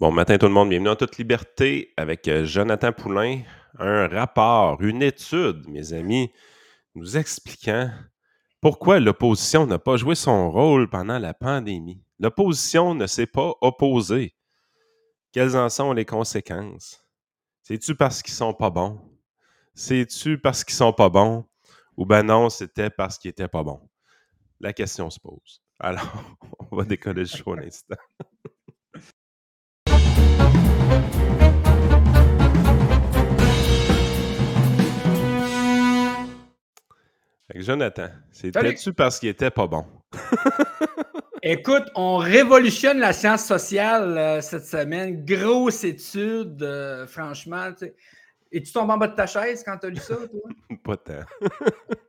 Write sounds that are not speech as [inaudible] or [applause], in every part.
Bon matin tout le monde, bienvenue en toute liberté avec euh, Jonathan Poulain. Un rapport, une étude, mes amis, nous expliquant pourquoi l'opposition n'a pas joué son rôle pendant la pandémie. L'opposition ne s'est pas opposée. Quelles en sont les conséquences? C'est-tu parce qu'ils sont pas bons? C'est-tu parce qu'ils sont pas bons? Ou ben non, c'était parce qu'ils étaient pas bons? La question se pose. Alors, [laughs] on va décoller le show un instant. Jonathan, c'était-tu parce qu'il était pas bon? [laughs] Écoute, on révolutionne la science sociale euh, cette semaine. Grosse étude, euh, franchement. Et tu tombes en bas de ta chaise quand tu as lu ça, toi? [laughs] pas tant. [laughs]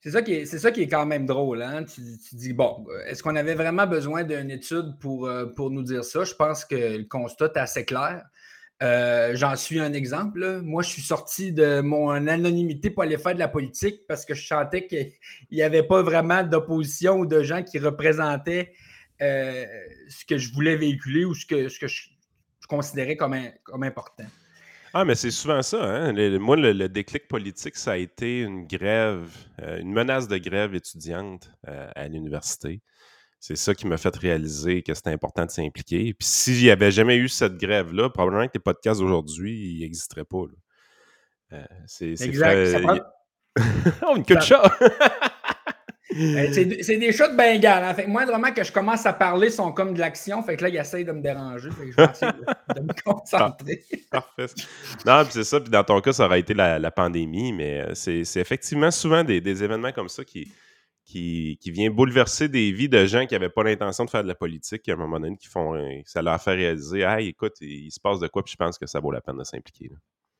c'est ça, qui est, ça qui est quand même drôle. Hein? Tu, tu dis, bon, est-ce qu'on avait vraiment besoin d'une étude pour, euh, pour nous dire ça? Je pense que le constat est assez clair. Euh, j'en suis un exemple. Moi, je suis sorti de mon anonymité pour aller faire de la politique parce que je sentais qu'il n'y avait pas vraiment d'opposition ou de gens qui représentaient euh, ce que je voulais véhiculer ou ce que, ce que je, considérais comme, comme important. Ah, mais c'est souvent ça. Hein? moi, le, déclic politique, ça a été une grève, euh, une menace de grève étudiante à l'université c'est ça qui m'a fait réaliser que c'était important de s'impliquer. Puis s'il n'y avait jamais eu cette grève-là, probablement que les podcasts aujourd'hui, n'existeraient pas. Euh, c'est, exact. oh, une queue de chat! C'est, des chats de Bengale. Hein. Fait que moindrement que je commence à parler, ils sont comme de l'action. Fait que là, ils essayent de me déranger. Fait que je vais essayer de, me [laughs] concentrer. Parfait. Non, puis c'est ça. Puis dans ton cas, ça aurait été la, pandémie. Mais euh, c'est, effectivement souvent des, des, événements comme ça qui, qui, vient bouleverser des vies de gens qui n'avaient pas l'intention de faire de la politique, à un moment donné, qui font, ça leur fait réaliser, ah, écoute, il, se passe de quoi, puis je pense que ça vaut la peine de s'impliquer.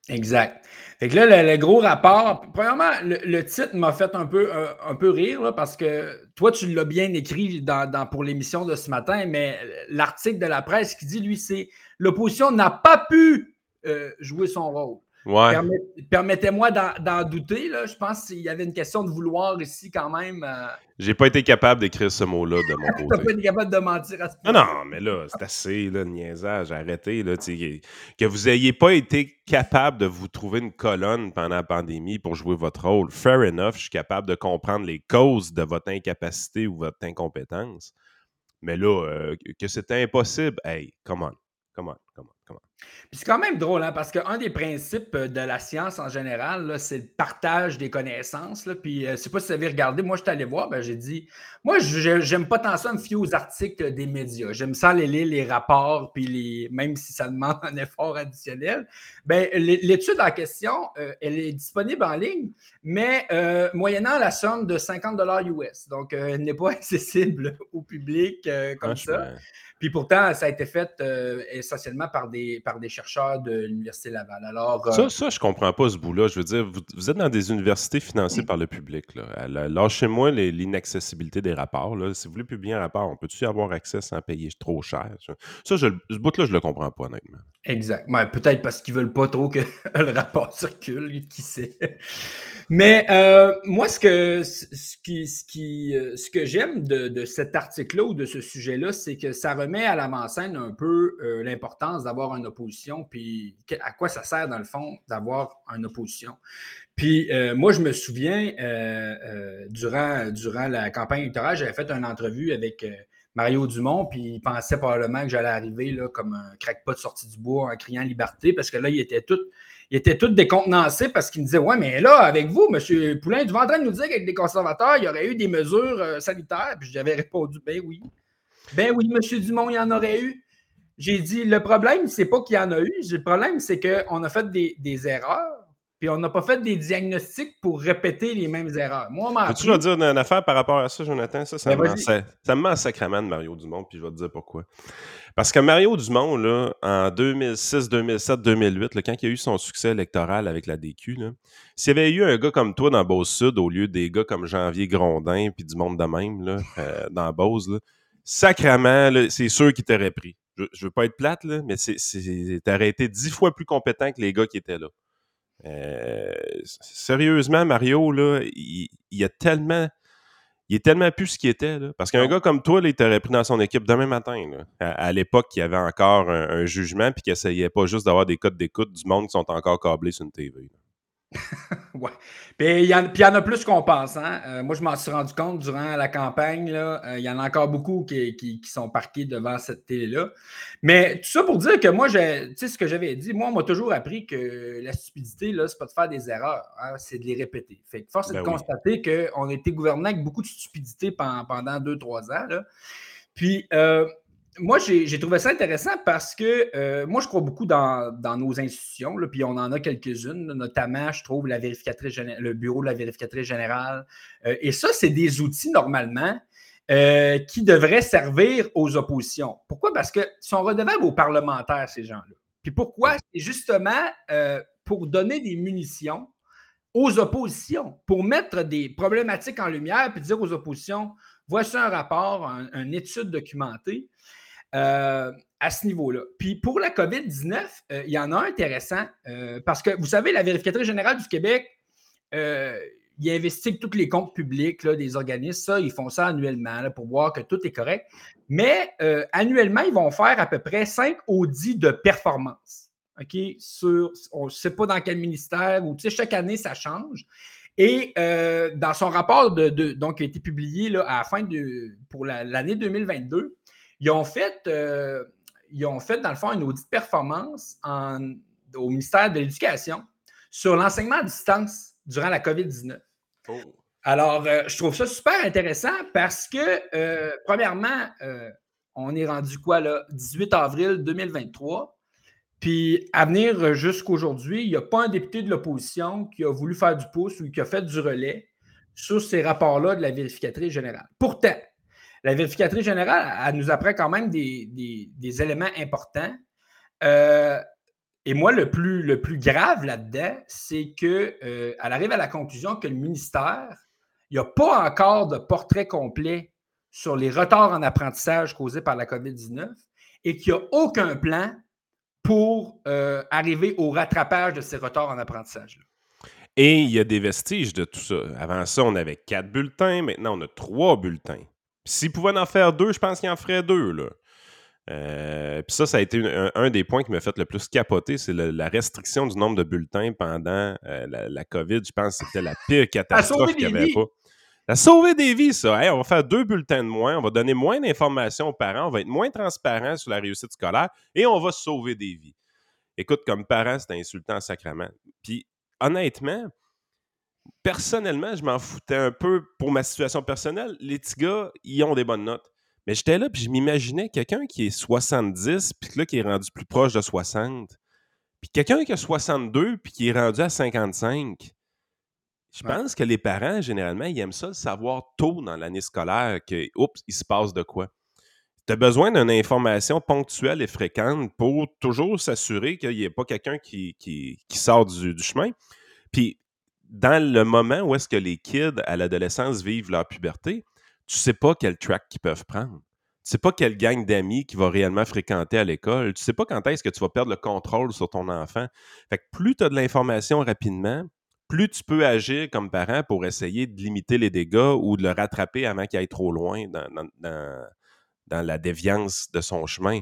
Exact. Fait que là, le, gros rapport, premièrement, le, titre m'a fait un peu, peu rire, parce que toi, tu l'as bien écrit dans, pour l'émission de ce matin, mais l'article de la presse qui dit, lui, c'est l'opposition n'a pas pu euh, jouer son rôle. Permettez-moi d'en douter. Là. Je pense qu'il y avait une question de vouloir ici quand même. Euh... J'ai pas été capable d'écrire ce mot-là de mon [laughs] côté. T'as pas été capable de mentir à ce point. Non, non, mais là, c'est assez, là, niaisage. Arrêtez. Là, que vous n'ayez pas été capable de vous trouver une colonne pendant la pandémie pour jouer votre rôle. Fair enough, je suis capable de comprendre les causes de votre incapacité ou votre incompétence. Mais là, euh, que c'était impossible, hey, come on, come on, on c'est quand même drôle, hein, parce qu'un des principes euh, de la science en général, c'est le partage des connaissances. Là, puis, euh, je ne sais pas si vous avez regardé, moi, je suis allé voir, ben, j'ai dit, moi, j'aime pas tant ça me fier aux articles des médias. J'aime ça aller lire les rapports, puis les, même si ça demande [laughs] un effort additionnel. Ben, l'étude en question, euh, elle est disponible en ligne, mais moyennant la somme de 50 US. Donc, elle n'est pas [laughs] accessible au public comme ça. Puis pourtant, ça a été fait essentiellement par des, par des chercheurs de l'Université Laval. Alors, euh, ça, ça, je comprends pas ce bout-là. Je veux dire, vous, êtes dans des universités financées par le public. Lâchez-moi l'inaccessibilité des rapports. Là. Si vous voulez publier un rapport, on peut-tu y avoir accès sans payer trop cher? Ça, je, ce bout-là, je le comprends pas, honnêtement. Exact. Peut-être parce qu'ils veulent pas trop que [laughs] le rapport circule, qui sait. Mais euh, moi, ce que, ce qui, ce qui, euh, ce que j'aime de, de, cet article-là ou de ce sujet-là, c'est que ça remet à l'avant-scène un peu euh, l'importance d'avoir une opposition, puis à quoi ça sert, dans le fond, d'avoir une opposition. Puis moi, je me souviens, durant, durant la campagne électorale, j'avais fait une entrevue avec Mario Dumont, puis il pensait probablement que j'allais arriver là, comme un crackpot sorti du bois en criant liberté, parce que là, il était tout tout décontenancé parce qu'il me disait Ouais, mais là, avec vous, M. Poulain, tu vas en train de nous dire qu'avec des conservateurs, il y aurait eu des mesures euh, sanitaires. Puis j'avais répondu Ben oui. Ben oui, M. Dumont, il y en aurait eu. J'ai dit Le problème, c'est pas qu'il y en a eu. Le problème, c'est qu'on a fait des, erreurs. Puis on n'a pas fait des diagnostics pour répéter les mêmes erreurs. Moi, on Tu vas dire une affaire par rapport à ça, Jonathan? Ça, ça, ben, me, ça, ça me sacrément de Mario Dumont, puis je vais te dire pourquoi. Parce que Mario Dumont, là, en 2006, 2007, 2008, quand il a eu son succès électoral avec la DQ, s'il y avait eu un gars comme toi dans Beauce-Sud au lieu des gars comme Janvier Grondin puis du monde de même là, [laughs] euh, dans Beauce, sacrement, c'est sûr qu'il t'aurait pris. Je, je, veux pas être plate, là, mais t'aurais été dix fois plus compétent que les gars qui étaient là. Euh, sérieusement, Mario, là, il, il, a tellement il est tellement plus ce qu'il était. Parce qu'un gars comme toi, là, il t'aurait pris dans son équipe demain matin. À, l'époque, il y avait encore un, jugement puis qu'il essayait pas juste d'avoir des codes d'écoute du monde qui sont encore câblés sur une TV. Ouais. Puis il y, en a plus qu'on pense. Hein? Euh, moi, je m'en suis rendu compte durant la campagne. Euh, il y en a encore beaucoup qui, sont parqués devant cette télé-là. Mais tout ça pour dire que moi, tu sais, ce que j'avais dit, moi, on m'a toujours appris que la stupidité, là, c'est pas de faire des erreurs, hein, c'est de les répéter. Fait que force est de ben constater qu'on a été gouverné avec beaucoup de stupidité pendant, pendant deux, trois ans. Là. Puis, euh, moi, j'ai trouvé ça intéressant parce que euh, moi, je crois beaucoup dans, nos institutions, là, puis on en a quelques-unes, notamment, je trouve, la vérificatrice le bureau de la vérificatrice générale. Euh, et ça, c'est des outils, normalement, euh, qui devraient servir aux oppositions. Pourquoi? Parce qu'ils sont redevables aux parlementaires, ces gens-là. Puis pourquoi? C'est justement pour donner des munitions aux oppositions, pour mettre des problématiques en lumière, puis dire aux oppositions, voici un rapport, une étude documentée. Euh, à ce niveau-là. Puis pour la COVID-19, euh, il y en a un intéressant euh, parce que vous savez, la vérificatrice générale du Québec, il investigue tous les comptes publics des organismes. Ça, ils font ça annuellement pour voir que tout est correct. Mais annuellement, ils vont faire à peu près cinq audits de performance. OK? Sur, on ne sait pas dans quel ministère ou chaque année, ça change. Et dans son rapport de, donc, qui a été publié là, à la fin de pour l'année 2022, ils ont fait, euh, ils ont fait, dans le fond, une audit de performance au ministère de l'Éducation sur l'enseignement à distance durant la COVID-19. Alors, euh, je trouve ça super intéressant parce que, euh, premièrement, on est rendu quoi, là, 18 avril 2023. Puis, à venir jusqu'aujourd'hui, il n'y a pas un député de l'opposition qui a voulu faire du pouce ou qui a fait du relais sur ces rapports-là de la vérificatrice générale. Pourtant, la vérificatrice générale, elle nous apprend quand même des, éléments importants. Euh, et moi, le plus, grave là-dedans, c'est qu'elle euh, arrive à la conclusion que le ministère, il n'y a pas encore de portrait complet sur les retards en apprentissage causés par la COVID-19 et qu'il n'y a aucun plan pour euh, arriver au rattrapage de ces retards en apprentissage. Et il y a des vestiges de tout ça. Avant ça, on avait quatre bulletins. Maintenant, on a trois bulletins. S'il pouvait en faire deux, je pense qu'il en ferait deux. Là. Euh, puis ça, ça a été un, des points qui m'a fait le plus capoter, c'est la restriction du nombre de bulletins pendant euh, la, COVID. Je pense que c'était la pire [laughs] catastrophe qu'il n'y avait pas. Ça a sauvé des vies, ça. on va faire deux bulletins de moins, on va donner moins d'informations aux parents, on va être moins transparent sur la réussite scolaire et on va sauver des vies. Écoute, comme parent, c'est insultant sacrément. Puis honnêtement, personnellement, je m'en foutais un peu pour ma situation personnelle. Les petits gars, ils ont des bonnes notes. Mais j'étais là, puis je m'imaginais quelqu'un qui est 70, puis là, qui est rendu plus proche de 60. Puis quelqu'un qui a 62, puis qui est rendu à 55. Je pense que les parents, généralement, ils aiment ça le savoir tôt dans l'année scolaire que, oups, il se passe de quoi. Tu as besoin d'une information ponctuelle et fréquente pour toujours s'assurer qu'il n'y ait pas quelqu'un qui, qui, sort du, du chemin. Puis dans le moment où est-ce que les kids à l'adolescence vivent leur puberté, tu sais pas quel track qu'ils peuvent prendre. Tu sais pas quelle gang d'amis qui va réellement fréquenter à l'école. Tu sais pas quand est-ce que tu vas perdre le contrôle sur ton enfant. Fait plus tu as de l'information rapidement, plus tu peux agir comme parent pour essayer de limiter les dégâts ou de le rattraper avant qu'il aille trop loin dans la déviance de son chemin.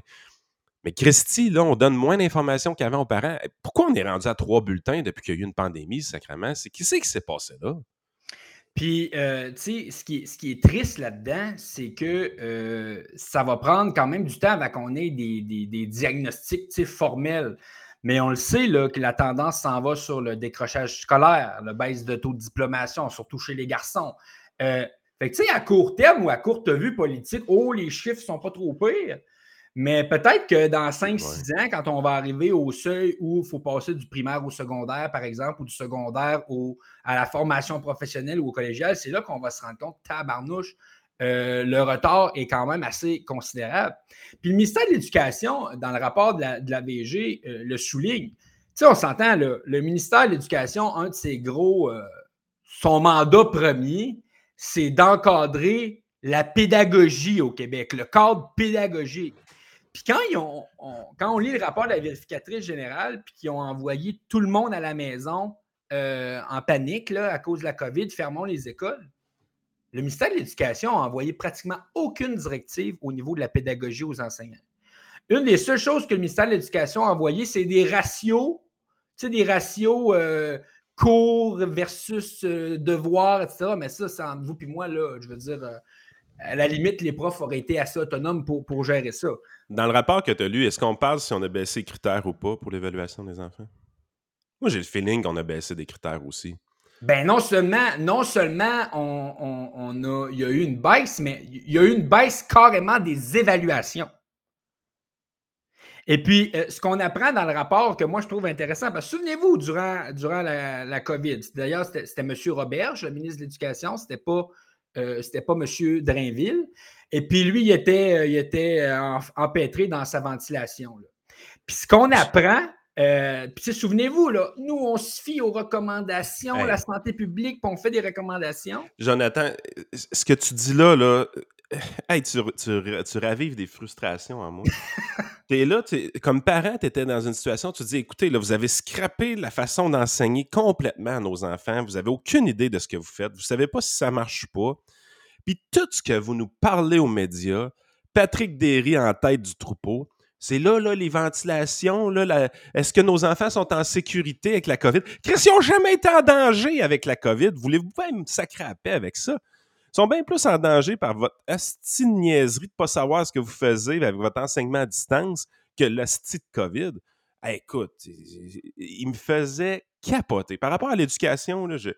Mais Christy, là, on donne moins d'informations qu'avant aux parents. Pourquoi on est rendu à trois bulletins depuis qu'il y a eu une pandémie, sacrément? C'est qui c'est qui s'est passé là? Puis, euh, tu sais, ce qui, est triste là-dedans, c'est que euh, ça va prendre quand même du temps avant qu'on ait des, des, diagnostics formels. Mais on le sait là, que la tendance s'en va sur le décrochage scolaire, le baisse de taux de diplomation, surtout chez les garçons. Euh, fait que, tu sais, à court terme ou à courte vue politique, oh, les chiffres sont pas trop pires. Mais peut-être que dans 5-6 ans, quand on va arriver au seuil où il faut passer du primaire au secondaire, par exemple, ou du secondaire à la formation professionnelle ou au collégial, c'est là qu'on va se rendre compte, tabarnouche, euh, le retard est quand même assez considérable. Puis le ministère de l'Éducation, dans le rapport de la, de VG, euh, le souligne. Tu sais, on s'entend, le, ministère de l'Éducation, un de ses gros, euh, son mandat premier, c'est d'encadrer la pédagogie au Québec, le cadre pédagogique. Puis quand, quand on lit le rapport de la vérificatrice générale, puis qu'ils ont envoyé tout le monde à la maison euh, en panique là, à cause de la COVID, fermons les écoles. le ministère de l'Éducation a envoyé pratiquement aucune directive au niveau de la pédagogie aux enseignants. Une des seules choses que le ministère de l'Éducation a envoyé, c'est des ratios, tu sais, des ratios euh, cours versus euh, devoirs, etc. Mais ça, c'est entre vous et moi, là, je veux dire, à la limite, les profs auraient été assez autonomes pour, pour gérer ça. Dans le rapport que tu as lu, est-ce qu'on parle si on a baissé les critères ou pas pour l'évaluation des enfants? Moi, j'ai le feeling qu'on a baissé des critères aussi. Ben non seulement, non seulement on, a, il y a eu une baisse, mais il y a eu une baisse carrément des évaluations. Et puis, euh, ce qu'on apprend dans le rapport que moi je trouve intéressant, parce que souvenez-vous, durant, durant la, COVID, d'ailleurs, c'était M. Roberge, le ministre de l'Éducation, c'était pas, euh, pas M. Drainville. Et puis lui, il était, euh, il était empêtré dans sa ventilation. Puis ce qu'on apprend, euh, puis souvenez-vous, là, nous, on se fie aux recommandations, la santé publique, puis on fait des recommandations. Jonathan, ce que tu dis là, là, [laughs] hey, tu, tu, ravives des frustrations en moi. [laughs] es là, comme parent, tu étais dans une situation, tu te dis, écoutez, là, vous avez scrappé la façon d'enseigner complètement à nos enfants, vous n'avez aucune idée de ce que vous faites, vous ne savez pas si ça marche pas. Puis tout ce que vous nous parlez aux médias, Patrick Derry en tête du troupeau, c'est là, là, les ventilations. Là, Est-ce que nos enfants sont en sécurité avec la COVID? Chris, ils n'ont jamais été en danger avec la COVID. Voulez-vous pas me sacrer à paix avec ça? Sont bien plus en danger par votre astine niaiserie de ne pas savoir ce que vous faisiez avec votre enseignement à distance que l'astie de COVID. écoute, il me faisait capoter. Par rapport à l'éducation, je,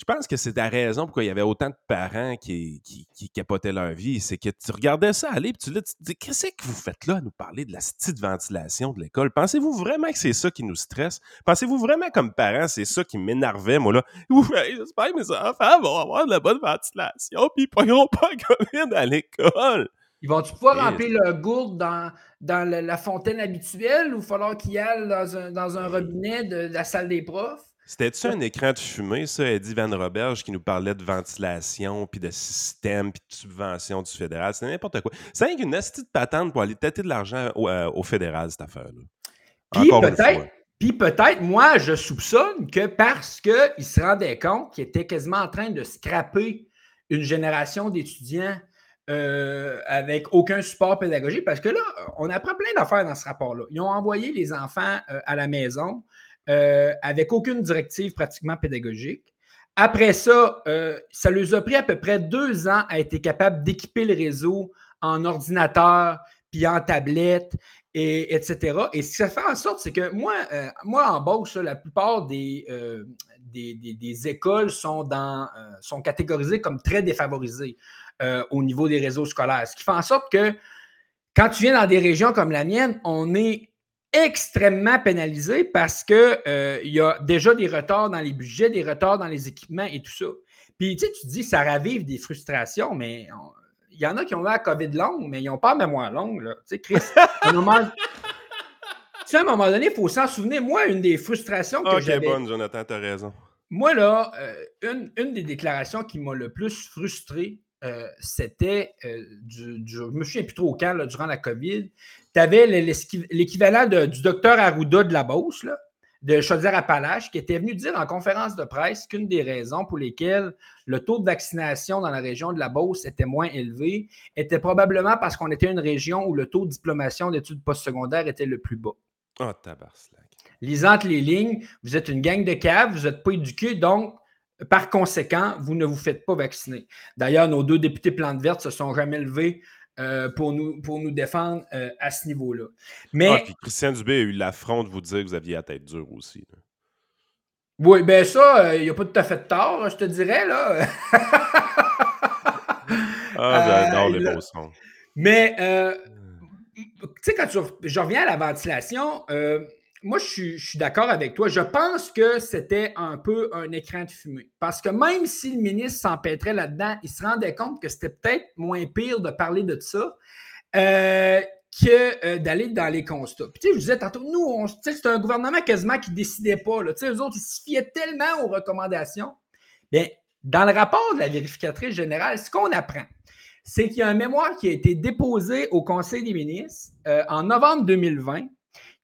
je pense que c'est la raison pourquoi il y avait autant de parents qui, qui, capotaient leur vie. C'est que tu regardais ça aller, puis tu, te dis Qu'est-ce que vous faites là à nous parler de la petite ventilation de l'école? Pensez-vous vraiment que c'est ça qui nous stresse? Pensez-vous vraiment, comme parents, c'est ça qui m'énervait, moi, là? [laughs] J'espère que mes enfants vont avoir de la bonne ventilation, puis ils ne pas COVID à l'école. Ils vont-tu pouvoir remplir leur gourde dans, dans la, fontaine habituelle ou falloir qu'ils aillent dans un, dans un robinet de la salle des profs? C'était-tu un écran de fumée, ça, Eddie Van Roberge, qui nous parlait de ventilation, puis de système, puis de subvention du fédéral? C'était n'importe quoi. C'est une astuce de patente pour aller têter de l'argent au, euh, fédéral, cette affaire-là. Puis peut-être, puis peut-être, moi, je soupçonne que parce qu'il se rendait compte qu'il était quasiment en train de scraper une génération d'étudiants euh, avec aucun support pédagogique, parce que là, on apprend plein d'affaires dans ce rapport-là. Ils ont envoyé les enfants euh, à la maison. Euh, avec aucune directive pratiquement pédagogique. Après ça, euh, ça leur a pris à peu près deux ans à être capable d'équiper le réseau en ordinateur, puis en tablette, et, etc. Et ce que ça fait en sorte, c'est que moi, euh, moi en Beauce, la plupart des, des, écoles sont, dans, sont catégorisées comme très défavorisées au niveau des réseaux scolaires. Ce qui fait en sorte que quand tu viens dans des régions comme la mienne, on est extrêmement pénalisé parce qu'il euh, y a déjà des retards dans les budgets, des retards dans les équipements et tout ça. Puis tu sais, tu dis ça ravive des frustrations, mais il y en a qui ont eu la COVID longue, mais ils n'ont pas la mémoire longue. Tu sais, Chris, à un moment, [laughs] tu à un moment donné, il faut s'en souvenir. Moi, une des frustrations que j'avais... bonne, Jonathan, tu as raison. Moi, là, euh, une, des déclarations qui m'a le plus frustré, euh, c'était, du, je ne me souviens plus trop quand, durant la COVID, tu avais l'équivalent du docteur Arruda de la Beauce, de Chaudière-Appalaches, qui était venu dire en conférence de presse qu'une des raisons pour lesquelles le taux de vaccination dans la région de la Beauce était moins élevé était probablement parce qu'on était une région où le taux de diplomation d'études postsecondaires était le plus bas. Oh, tabarnak. Lisant les lignes, vous êtes une gang de caves, vous n'êtes pas éduqués, donc par conséquent, vous ne vous faites pas vacciner. D'ailleurs, nos deux députés plantes vertes se sont jamais levés euh, pour, nous, pour nous défendre euh, à ce niveau-là. Mais. Ah, puis Christian Dubé a eu l'affront de vous dire que vous aviez la tête dure aussi. Oui, bien ça, euh, il n'y a pas tout à fait de tort, je te dirais, là. ah, [laughs] j'adore les beaux sons. Mais, tu sais, quand je reviens à la ventilation, moi, je suis, d'accord avec toi. Je pense que c'était un peu un écran de fumée. Parce que même si le ministre s'empêtrait là-dedans, il se rendait compte que c'était peut-être moins pire de parler de ça euh, que euh, d'aller dans les constats. Puis, tu sais, je disais tantôt, nous, c'est un gouvernement quasiment qui ne décidait pas. Là. Eux autres, ils se fiaient tellement aux recommandations. Bien, dans le rapport de la vérificatrice générale, ce qu'on apprend, c'est qu'il y a un mémoire qui a été déposé au Conseil des ministres euh, en novembre 2020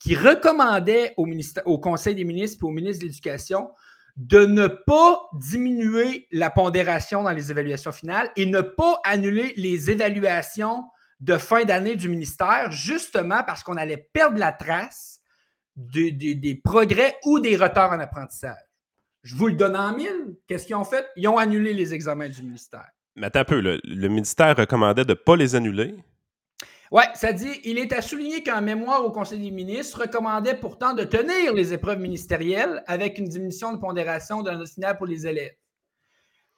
qui recommandait au, Conseil des ministres et au ministre de l'Éducation de ne pas diminuer la pondération dans les évaluations finales et ne pas annuler les évaluations de fin d'année du ministère, justement parce qu'on allait perdre la trace des progrès ou des retards en apprentissage. Je vous le donne en mille. Qu'est-ce qu'ils ont fait? Ils ont annulé les examens du ministère. Mais attends un peu, le ministère recommandait de ne pas les annuler. Oui, ça dit il est à souligner qu'un mémoire au Conseil des ministres recommandait pourtant de tenir les épreuves ministérielles avec une diminution de pondération de la pour les élèves.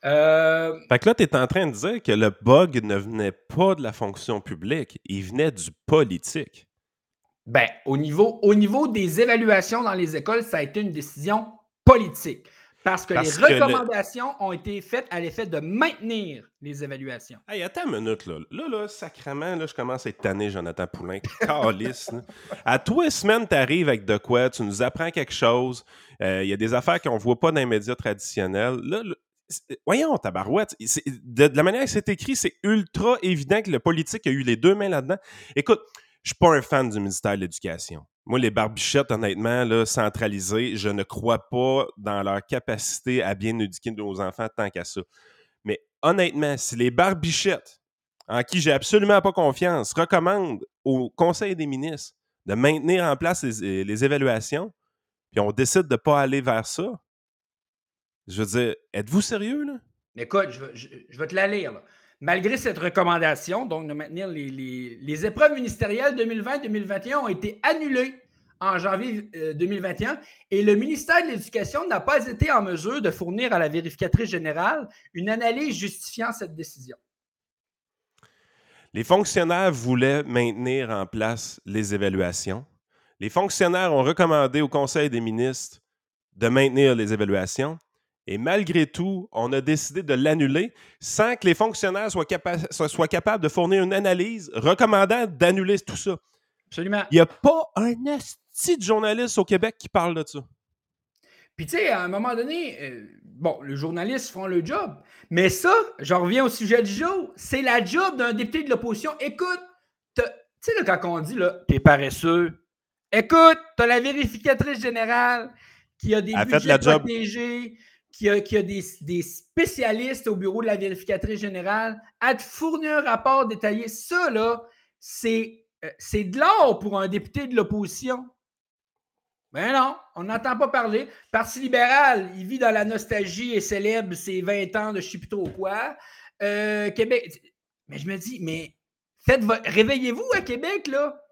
Euh... Fait que là, tu es en train de dire que le bug ne venait pas de la fonction publique, il venait du politique. Ben, au niveau, au niveau des évaluations dans les écoles, ça a été une décision politique. Parce que les recommandations ont été faites à l'effet de maintenir les évaluations. Hey, attends une minute, là. Là, là, sacrément, là, je commence à être tanné, Jonathan Poulain. [laughs] Calice. à toi, les semaines, tu arrives avec de quoi, tu nous apprends quelque chose. Euh, il y a des affaires qu'on ne voit pas dans les médias traditionnels. Là, voyons, tabarouette. De, de la manière que c'est écrit, c'est ultra évident que le politique a eu les deux mains là-dedans. Écoute, je ne suis pas un fan du ministère de l'Éducation. Moi, les barbichettes, honnêtement, là, centralisées, je ne crois pas dans leur capacité à bien éduquer nos enfants tant qu'à ça. Mais honnêtement, si les barbichettes, en qui j'ai absolument pas confiance, recommandent au Conseil des ministres de maintenir en place les, évaluations, puis on décide de ne pas aller vers ça, je veux dire, êtes-vous sérieux, là? Écoute, je, vais te la lire. Malgré cette recommandation, donc de maintenir les, épreuves ministérielles 2020-2021 ont été annulées en janvier 2021 euh, et le ministère de l'Éducation n'a pas été en mesure de fournir à la vérificatrice générale une analyse justifiant cette décision. Les fonctionnaires voulaient maintenir en place les évaluations. Les fonctionnaires ont recommandé au Conseil des ministres de maintenir les évaluations. Et malgré tout, on a décidé de l'annuler sans que les fonctionnaires soient, capables de fournir une analyse recommandant d'annuler tout ça. Absolument. Il n'y a pas un esti de journaliste au Québec qui parle de ça. Puis, tu sais, à un moment donné, euh, bon, les journalistes font le job. Mais ça, j'en reviens au sujet du jour, c'est la job d'un député de l'opposition. Écoute, tu sais, quand on dit, là, t'es paresseux, écoute, t'as la vérificatrice générale qui a des budgets protégés, qui a, des, spécialistes au bureau de la vérificatrice générale à te fournir un rapport détaillé. Ça, là, c'est, euh, c'est de l'or pour un député de l'opposition. Ben non, on n'entend pas parler. Parti libéral, il vit dans la nostalgie et célèbre ses 20 ans de je sais plus trop quoi. Euh, Québec. Mais je me dis, mais faites réveillez-vous à Québec, là.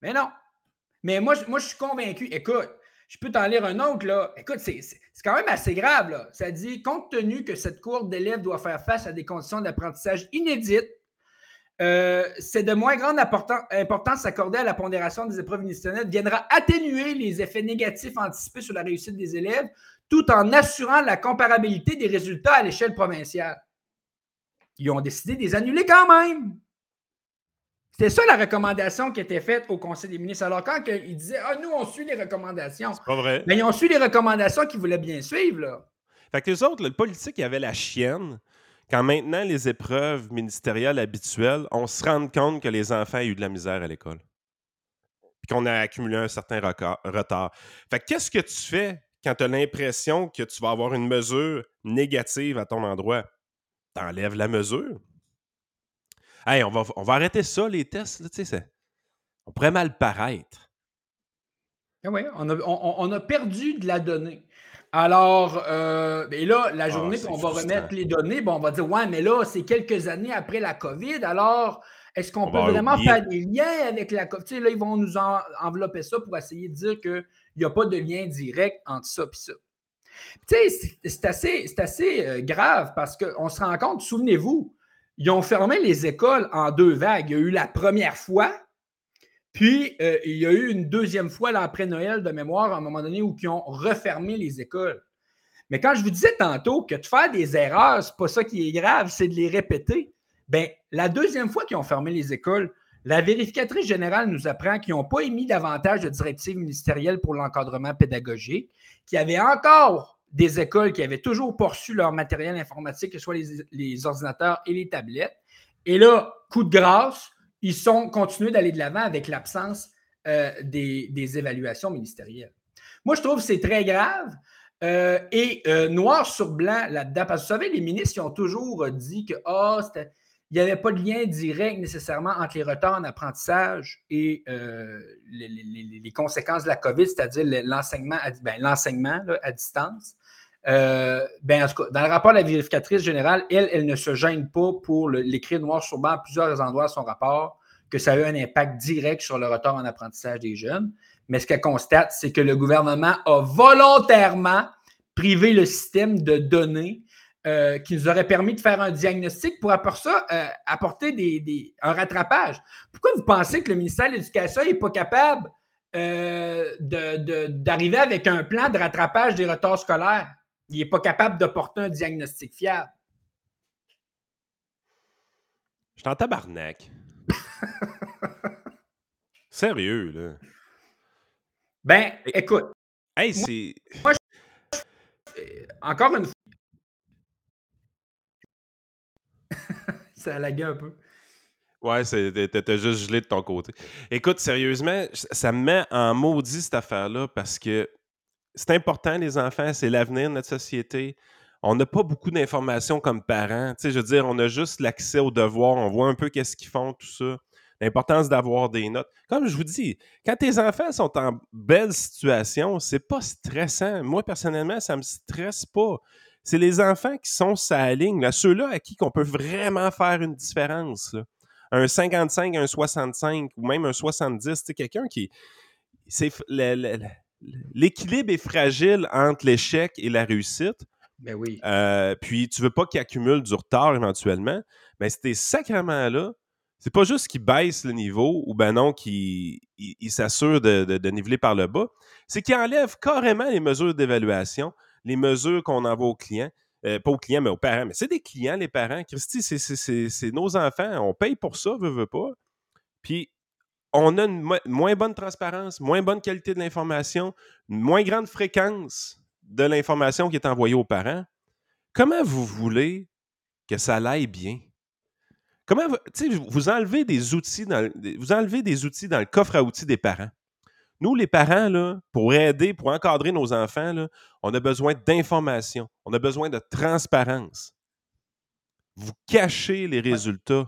Mais non. Mais moi, moi, je suis convaincu. Écoute, je peux t'en lire un autre, là. Écoute, c'est quand même assez grave, là. Ça dit, compte tenu que cette cour d'élèves doit faire face à des conditions d'apprentissage inédites, euh, c'est de moins grande importance accordée à la pondération des épreuves ministérielles viendra atténuer les effets négatifs anticipés sur la réussite des élèves tout en assurant la comparabilité des résultats à l'échelle provinciale. Ils ont décidé de les annuler quand même. C'était ça la recommandation qui était faite au Conseil des ministres. Alors, quand ils disaient Ah, nous, on suit les recommandations. C'est pas vrai. Mais ils ont suivi les recommandations qu'ils voulaient bien suivre. Là. Fait que les autres, le politique, il avait la chienne. Quand maintenant les épreuves ministérielles habituelles, on se rend compte que les enfants ont eu de la misère à l'école. Puis qu'on a accumulé un certain retard. Fait qu'est-ce que tu fais quand tu as l'impression que tu vas avoir une mesure négative à ton endroit? T'enlèves la mesure Hey, on va, on va arrêter ça, les tests. Là, on pourrait mal paraître. Ah oui, on a, on, a, perdu de la donnée. Alors, euh, ben là, la ah, journée qu'on va remettre les données, bon, on va dire, ouais, mais là, c'est quelques années après la COVID. Alors, est-ce qu'on peut vraiment faire des liens avec la COVID? là, ils vont nous envelopper ça pour essayer de dire qu'il n'y a pas de lien direct entre ça et ça. Tu sais, c'est assez, assez euh, grave parce qu'on se rend compte, souvenez-vous, ils ont fermé les écoles en deux vagues. Il y a eu la première fois, puis euh, il y a eu une deuxième fois là, après Noël de mémoire, à un moment donné, où ils ont refermé les écoles. Mais quand je vous disais tantôt que de faire des erreurs, c'est pas ça qui est grave, c'est de les répéter. Bien, la deuxième fois qu'ils ont fermé les écoles, la vérificatrice générale nous apprend qu'ils n'ont pas émis davantage de directives ministérielles pour l'encadrement pédagogique, qu'il y avait encore des écoles qui avaient toujours poursu leur matériel informatique, que ce soit les, ordinateurs et les tablettes. Et là, coup de grâce, ils sont continués d'aller de l'avant avec l'absence euh, des, évaluations ministérielles. Moi, je trouve que c'est très grave. et noir sur blanc là-dedans. Parce que vous savez, les ministres qui ont toujours dit que oh, il n'y avait pas de lien direct nécessairement entre les retards en apprentissage et les, conséquences de la COVID, c'est-à-dire l'enseignement à, distance. Euh, dans le rapport de la vérificatrice générale, elle, elle ne se gêne pas pour l'écrire noir sur blanc à plusieurs endroits de son rapport que ça a eu un impact direct sur le retard en apprentissage des jeunes. Mais ce qu'elle constate, c'est que le gouvernement a volontairement privé le système de données euh, qui nous aurait permis de faire un diagnostic pour ça euh, apporter des, un rattrapage. Pourquoi vous pensez que le ministère de l'Éducation n'est pas capable d'arriver avec un plan de rattrapage des retards scolaires? il n'est pas capable de porter un diagnostic fiable. Je suis en tabarnak. [laughs] Sérieux, là. Ben, écoute. Hey. Encore une fois. Ça lagué un peu. Ouais, t'étais juste gelé de ton côté. Écoute, sérieusement, ça me met en maudit cette affaire-là parce que c'est important, les enfants, c'est l'avenir de notre société. On n'a pas beaucoup d'informations comme parents. Tu sais, je veux dire, on a juste l'accès aux devoirs, on voit un peu qu'est-ce qu'ils font, tout ça. L'importance d'avoir des notes. Comme je vous dis, quand tes enfants sont en belle situation, c'est pas stressant. Moi, personnellement, ça me stresse pas. C'est les enfants qui sont sa ligne, ceux-là à qui on peut vraiment faire une différence. Un 55, un 65 ou même un 70, quelqu'un qui. C'est l'équilibre est fragile entre l'échec et la réussite. Ben oui. Euh, puis tu veux pas qu'il accumule du retard éventuellement. Mais ces sacrements-là, c'est pas juste qu'il baisse le niveau ou ben non qu'il s'assure de, niveler par le bas, c'est qu'il enlève carrément les mesures d'évaluation, les mesures qu'on envoie aux clients. Euh, pas aux clients, mais aux parents. Mais c'est des clients, les parents. Christy, c'est nos enfants. On paye pour ça, veut, veut pas. Puis on a une moins bonne transparence, moins bonne qualité de l'information, moins grande fréquence de l'information qui est envoyée aux parents. Comment vous voulez que ça aille bien? Comment vous, vous enlevez des outils dans, vous enlevez des outils dans le coffre à outils des parents. Nous, les parents, là, pour aider, pour encadrer nos enfants, là, on a besoin d'information, on a besoin de transparence. Vous cachez les résultats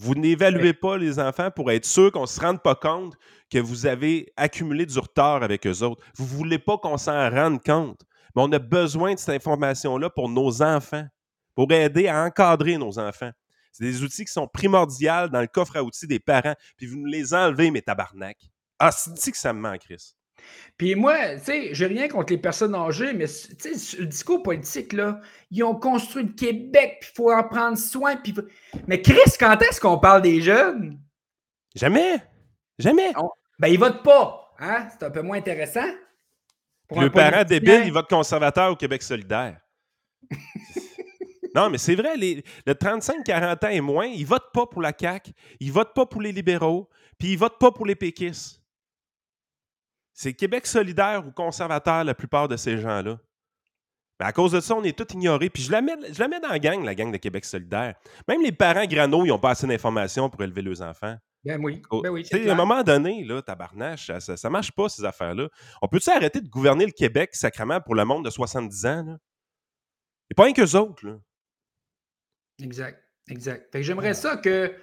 vous n'évaluez pas les enfants pour être sûr qu'on ne se rende pas compte que vous avez accumulé du retard avec eux autres. Vous ne voulez pas qu'on s'en rende compte. Mais on a besoin de cette information-là pour nos enfants, pour aider à encadrer nos enfants. C'est des outils qui sont primordiaux dans le coffre à outils des parents. Puis vous nous les enlevez, mes tabarnak. Ah, c'est que ça me manque, Chris? Puis moi, tu sais, j'ai rien contre les personnes âgées, mais tu sais, le discours politique, là, ils ont construit le Québec, puis il faut en prendre soin. Puis... Mais Chris, quand est-ce qu'on parle des jeunes? Jamais. Jamais. Ben, ils votent pas. Hein? C'est un peu moins intéressant. le parent débile, il vote conservateur au Québec solidaire. [laughs] non, mais c'est vrai, les, le 35-40 ans et moins, ils votent pas pour la CAQ, ils votent pas pour les libéraux, puis ils votent pas pour les péquistes. C'est Québec solidaire ou conservateur, la plupart de ces gens-là? Mais à cause de ça, on est tous ignorés. Puis je la, mets, je la mets dans la gang, la gang de Québec solidaire. Même les parents grano, ils n'ont pas assez d'informations pour élever leurs enfants. Ben oui. Ben oui à un moment donné, là, tabarnache, ça ne marche pas, ces affaires-là. On peut-tu arrêter de gouverner le Québec sacrément pour le monde de 70 ans? Là? Et pas rien qu'eux autres. Là. Exact. Exact. j'aimerais ça que.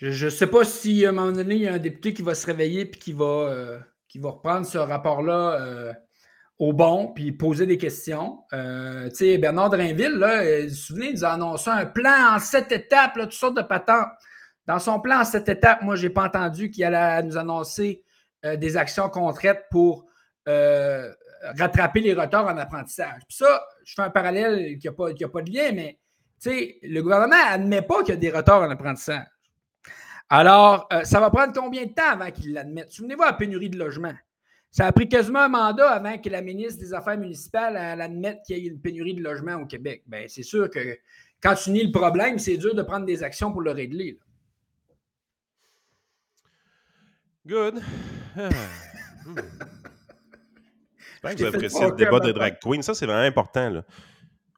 Je ne sais pas si à un moment donné, il y a un député qui va se réveiller et qui va. Euh, qui va reprendre ce rapport-là euh, au bon, puis poser des questions. Euh, tu sais, Bernard Drinville, là, euh, vous vous souvenez, il nous a annoncé un plan en sept étapes, là, toutes sortes de patentes. Dans son plan en sept étapes, moi, je n'ai pas entendu qu'il allait nous annoncer des actions concrètes pour rattraper les retards en apprentissage. Puis ça, je fais un parallèle qui n'a pas, pas de lien, mais le gouvernement n'admet pas qu'il y a des retards en apprentissage. Alors, euh, ça va prendre combien de temps avant qu'ils l'admettent? Souvenez-vous à la pénurie de logement. Ça a pris quasiment un mandat avant que la ministre des Affaires municipales admette qu'il y ait une pénurie de logement au Québec. Bien, c'est sûr que quand tu nies le problème, c'est dur de prendre des actions pour le régler. Good. Ah. [laughs] J'espère que vous appréciez le débat de drag queen. Ça, c'est vraiment important. Là.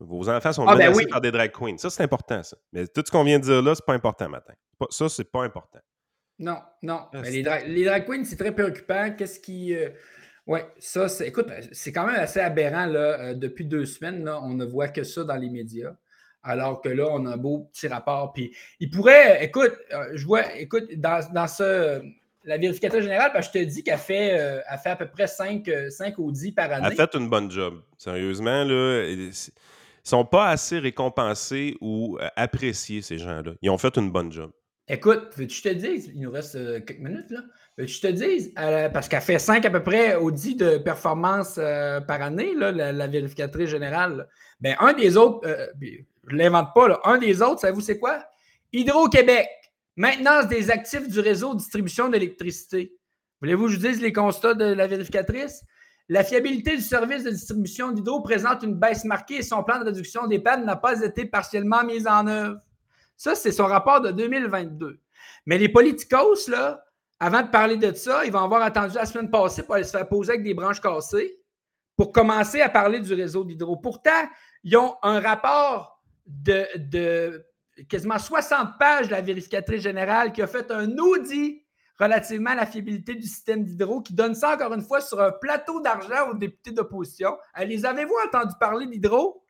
Vos enfants sont ah, ben menacés par des drag queens. Ça, c'est important, ça. Mais tout ce qu'on vient de dire là, c'est pas important, matin. Ça, c'est pas important. Non, non. Ah, les, drag, queens, c'est très préoccupant. Qu'est-ce qui. Euh, Oui, ça, c'est, écoute, c'est quand même assez aberrant. Là, euh, depuis deux semaines, là, on ne voit que ça dans les médias. Alors que là, on a un beau petit rapport. Puis il pourrait, écoute, euh, je vois, écoute, dans, ce, la vérificatrice générale, parce que je te dis qu'elle fait, euh, fait à peu près 5, 5 ou 10 par année. Elle a fait une bonne job. Sérieusement, là, ils sont pas assez récompensés ou appréciés, ces gens-là. Ils ont fait une bonne job. Écoute, veux-tu te dire, il nous reste quelques minutes, là je te dis, parce qu'elle fait 5 à peu près audits de performance euh, par année, la, vérificatrice générale. Ben, un des autres, euh, je ne l'invente pas, un des autres, savez-vous c'est quoi? Hydro-Québec, maintenance des actifs du réseau de distribution d'électricité. Voulez-vous que je vous dise les constats de la vérificatrice? La fiabilité du service de distribution d'hydro présente une baisse marquée et son plan de réduction des pannes n'a pas été partiellement mis en œuvre. Ça, c'est son rapport de 2022. Mais les politicos, là, avant de parler de ça, ils vont avoir attendu la semaine passée pour aller se faire poser avec des branches cassées pour commencer à parler du réseau d'hydro. Pourtant, ils ont un rapport de, quasiment 60 pages de la vérificatrice générale qui a fait un audit relativement à la fiabilité du système d'hydro, qui donne ça encore une fois sur un plateau d'argent aux députés d'opposition. Euh, les avez-vous entendu parler d'hydro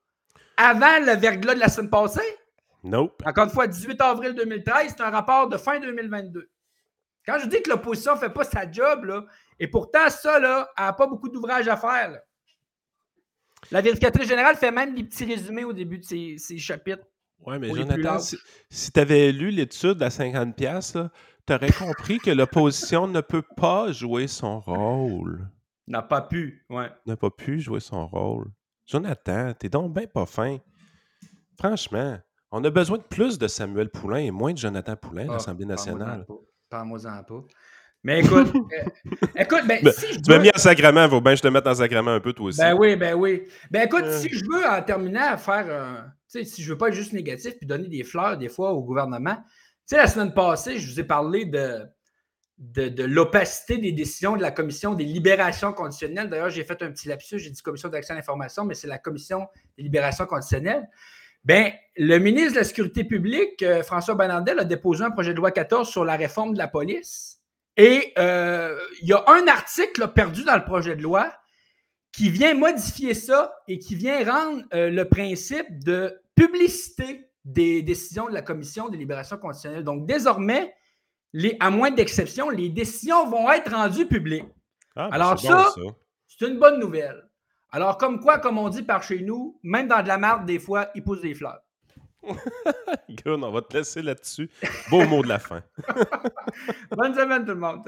avant le verglas de la semaine passée? Nope. Encore une fois, 18 avril 2013, c'est un rapport de fin 2022. Quand je dis que l'opposition ne fait pas sa job, là, et pourtant, ça, là, elle n'a pas beaucoup d'ouvrage à faire. La vérificatrice générale fait même des petits résumés au début de ses, chapitres. Oui, mais Jonathan, si, tu avais lu l'étude à 50$, tu aurais compris que l'opposition ne peut pas jouer son rôle. N'a pas pu, ouais. N'a pas pu jouer son rôle. Jonathan, t'es donc bien pas fin. Franchement, on a besoin de plus de Samuel Poulain et moins de Jonathan Poulain à ah, l'Assemblée nationale. Parle-moi-en pas. Mais écoute, [laughs] euh, écoute, ben, ben, si je Tu m'as mis en sacrement, il faut bien que je te mette en sacrement un peu toi aussi. Ben oui, ben oui. Ben écoute, euh. si je veux en terminant à faire, euh, sais, si je veux pas être juste négatif puis donner des fleurs des fois au gouvernement, tu sais, la semaine passée, je vous ai parlé de, de, de l'opacité des décisions de la commission des libérations conditionnelles. D'ailleurs, j'ai fait un petit lapsus, j'ai dit commission d'accès à l'information, mais c'est la commission des libérations conditionnelles. Bien, le ministre de la Sécurité publique, euh, François Bernardel, a déposé un projet de loi 14 sur la réforme de la police. Et euh, il y a un article perdu dans le projet de loi qui vient modifier ça et qui vient rendre euh, le principe de publicité des décisions de la Commission des libérations conditionnelles. Donc, désormais, les, à moins d'exception, les décisions vont être rendues publiques. Ah, ben, Alors, ça. c'est une bonne nouvelle. Alors, comme quoi, comme on dit par chez nous, même dans de la marde, des fois, il pousse des fleurs. [laughs] Good, on va te laisser là-dessus. Beau mot de la fin. [laughs] Bonne semaine, tout le monde.